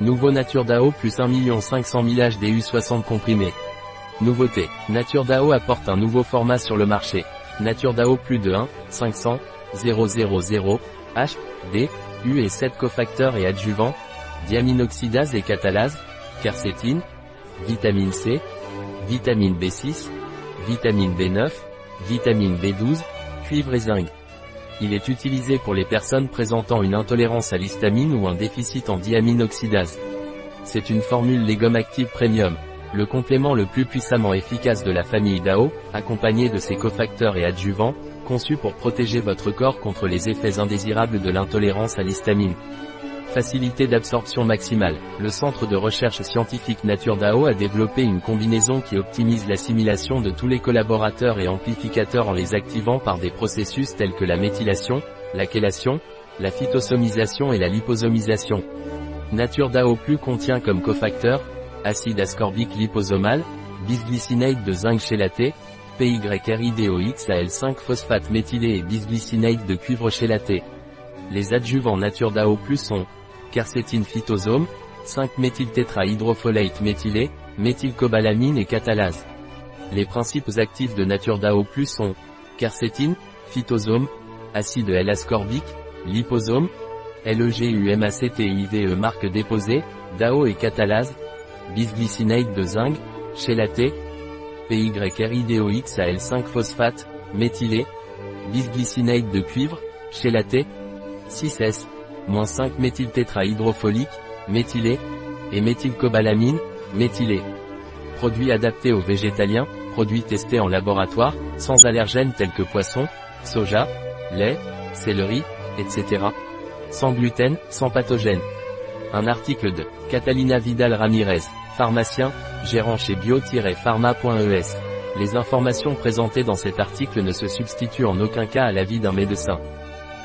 Nouveau Nature DAO plus 1 500 000 HDU 60 comprimés. Nouveauté. Nature DAO apporte un nouveau format sur le marché. Nature DAO plus de 1, 500, 000, H, D, U et 7 cofacteurs et adjuvants, diaminoxydase et catalase, quercétine, vitamine C, vitamine B6, vitamine B9, vitamine B12, cuivre et zinc. Il est utilisé pour les personnes présentant une intolérance à l'histamine ou un déficit en diaminoxydase. C'est une formule Legum Active Premium, le complément le plus puissamment efficace de la famille DAO, accompagné de ses cofacteurs et adjuvants, conçu pour protéger votre corps contre les effets indésirables de l'intolérance à l'histamine. Facilité d'absorption maximale. Le centre de recherche scientifique Nature DAO a développé une combinaison qui optimise l'assimilation de tous les collaborateurs et amplificateurs en les activant par des processus tels que la méthylation, la chélation, la phytosomisation et la liposomisation. Nature DAO Plus contient comme cofacteur, acide ascorbique liposomal, bisglycinate de zinc chélaté, PYRIDOXAL5 phosphate méthylé et bisglycinate de cuivre chélaté. Les adjuvants Nature DAO Plus sont quercétine phytosome, 5-méthyltétrahydrofolate méthylé, méthylcobalamine et catalase. Les principes actifs de Nature DAO+, sont quercétine, phytosome, acide L-ascorbique, liposome, LEGUMACTIVE marque déposée, DAO et catalase, bisglycinate de zinc, chélaté, PYRIDOXAL5 phosphate, méthylé, bisglycinate de cuivre, chélaté, 6S, 5-méthyltétrahydrofolique, méthylé, et méthylcobalamine, méthylé. Produits adaptés aux végétaliens, produits testés en laboratoire, sans allergènes tels que poisson, soja, lait, céleri, etc. Sans gluten, sans pathogène. Un article de Catalina Vidal Ramirez, pharmacien, gérant chez bio-pharma.es. Les informations présentées dans cet article ne se substituent en aucun cas à l'avis d'un médecin.